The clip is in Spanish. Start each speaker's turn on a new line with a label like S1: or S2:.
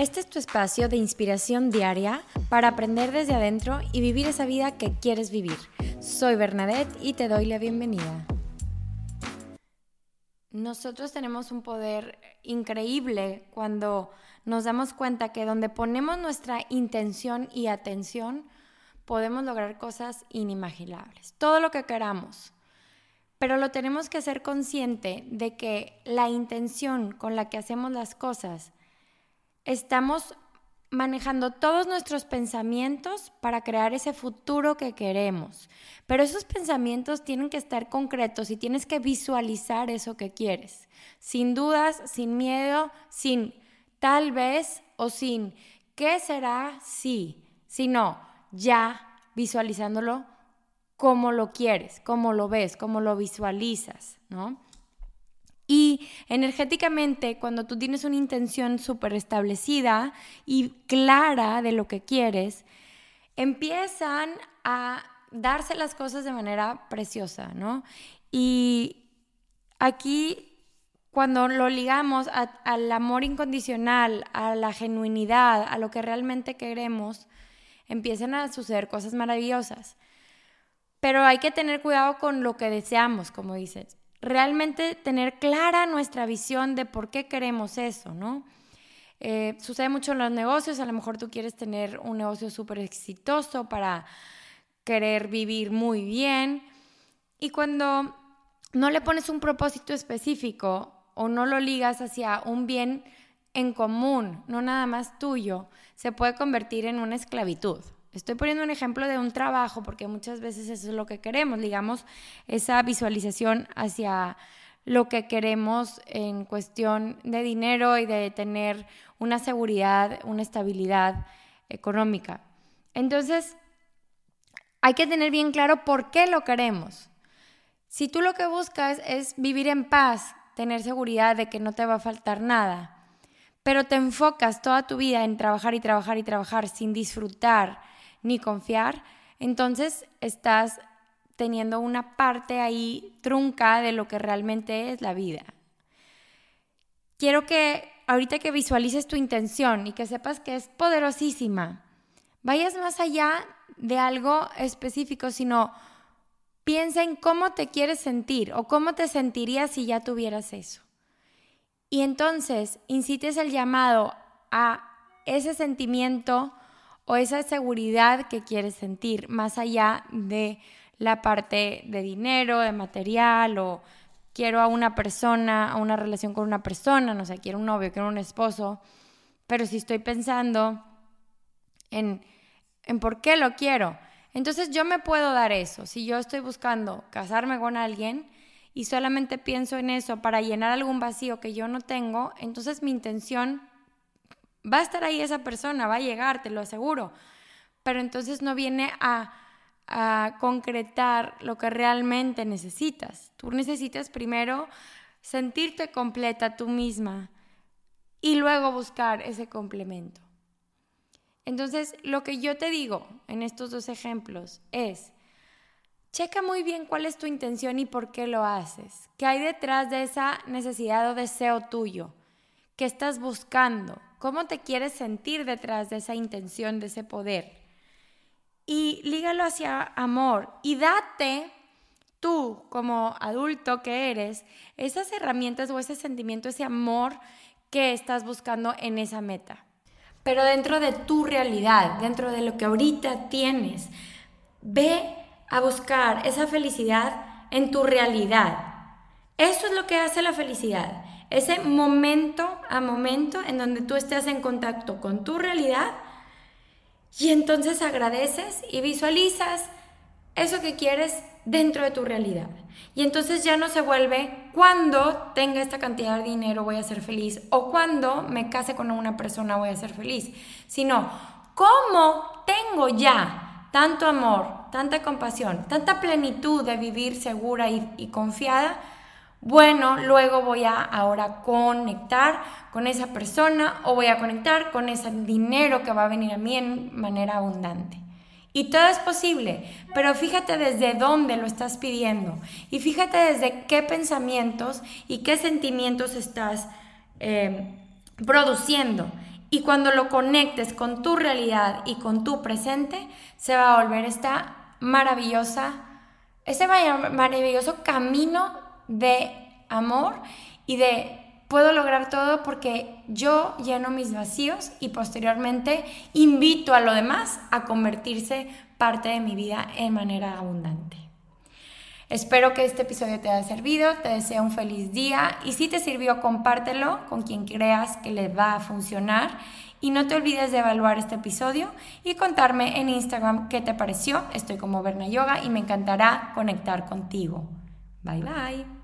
S1: Este es tu espacio de inspiración diaria para aprender desde adentro y vivir esa vida que quieres vivir. Soy Bernadette y te doy la bienvenida. Nosotros tenemos un poder increíble cuando nos damos cuenta que donde ponemos nuestra intención y atención, podemos lograr cosas inimaginables, todo lo que queramos. Pero lo tenemos que hacer consciente de que la intención con la que hacemos las cosas estamos manejando todos nuestros pensamientos para crear ese futuro que queremos. Pero esos pensamientos tienen que estar concretos y tienes que visualizar eso que quieres. Sin dudas, sin miedo, sin tal vez o sin qué será si, sino ya visualizándolo como lo quieres, como lo ves, como lo visualizas, ¿no? Energéticamente, cuando tú tienes una intención súper establecida y clara de lo que quieres, empiezan a darse las cosas de manera preciosa, ¿no? Y aquí, cuando lo ligamos al amor incondicional, a la genuinidad, a lo que realmente queremos, empiezan a suceder cosas maravillosas. Pero hay que tener cuidado con lo que deseamos, como dices realmente tener clara nuestra visión de por qué queremos eso, ¿no? Eh, sucede mucho en los negocios, a lo mejor tú quieres tener un negocio súper exitoso para querer vivir muy bien y cuando no le pones un propósito específico o no lo ligas hacia un bien en común, no nada más tuyo, se puede convertir en una esclavitud. Estoy poniendo un ejemplo de un trabajo porque muchas veces eso es lo que queremos, digamos, esa visualización hacia lo que queremos en cuestión de dinero y de tener una seguridad, una estabilidad económica. Entonces, hay que tener bien claro por qué lo queremos. Si tú lo que buscas es vivir en paz, tener seguridad de que no te va a faltar nada, pero te enfocas toda tu vida en trabajar y trabajar y trabajar sin disfrutar, ni confiar, entonces estás teniendo una parte ahí trunca de lo que realmente es la vida. Quiero que ahorita que visualices tu intención y que sepas que es poderosísima, vayas más allá de algo específico, sino piensa en cómo te quieres sentir o cómo te sentirías si ya tuvieras eso. Y entonces incites el llamado a ese sentimiento o esa seguridad que quieres sentir, más allá de la parte de dinero, de material o quiero a una persona, a una relación con una persona, no sé, quiero un novio, quiero un esposo, pero si estoy pensando en, en por qué lo quiero, entonces yo me puedo dar eso. Si yo estoy buscando casarme con alguien y solamente pienso en eso para llenar algún vacío que yo no tengo, entonces mi intención Va a estar ahí esa persona, va a llegar, te lo aseguro. Pero entonces no viene a, a concretar lo que realmente necesitas. Tú necesitas primero sentirte completa tú misma y luego buscar ese complemento. Entonces, lo que yo te digo en estos dos ejemplos es, checa muy bien cuál es tu intención y por qué lo haces. ¿Qué hay detrás de esa necesidad o deseo tuyo? ¿Qué estás buscando? ¿Cómo te quieres sentir detrás de esa intención, de ese poder? Y lígalo hacia amor y date tú como adulto que eres esas herramientas o ese sentimiento, ese amor que estás buscando en esa meta. Pero dentro de tu realidad, dentro de lo que ahorita tienes, ve a buscar esa felicidad en tu realidad. Eso es lo que hace la felicidad ese momento a momento en donde tú estés en contacto con tu realidad y entonces agradeces y visualizas eso que quieres dentro de tu realidad. Y entonces ya no se vuelve cuando tenga esta cantidad de dinero voy a ser feliz o cuando me case con una persona voy a ser feliz, sino cómo tengo ya tanto amor, tanta compasión, tanta plenitud de vivir segura y, y confiada bueno, luego voy a ahora conectar con esa persona o voy a conectar con ese dinero que va a venir a mí en manera abundante. Y todo es posible, pero fíjate desde dónde lo estás pidiendo y fíjate desde qué pensamientos y qué sentimientos estás eh, produciendo. Y cuando lo conectes con tu realidad y con tu presente, se va a volver esta maravillosa, ese maravilloso camino de amor y de puedo lograr todo porque yo lleno mis vacíos y posteriormente invito a lo demás a convertirse parte de mi vida en manera abundante. Espero que este episodio te haya servido, te deseo un feliz día y si te sirvió compártelo con quien creas que le va a funcionar y no te olvides de evaluar este episodio y contarme en Instagram qué te pareció. Estoy como Berna Yoga y me encantará conectar contigo. Bye bye.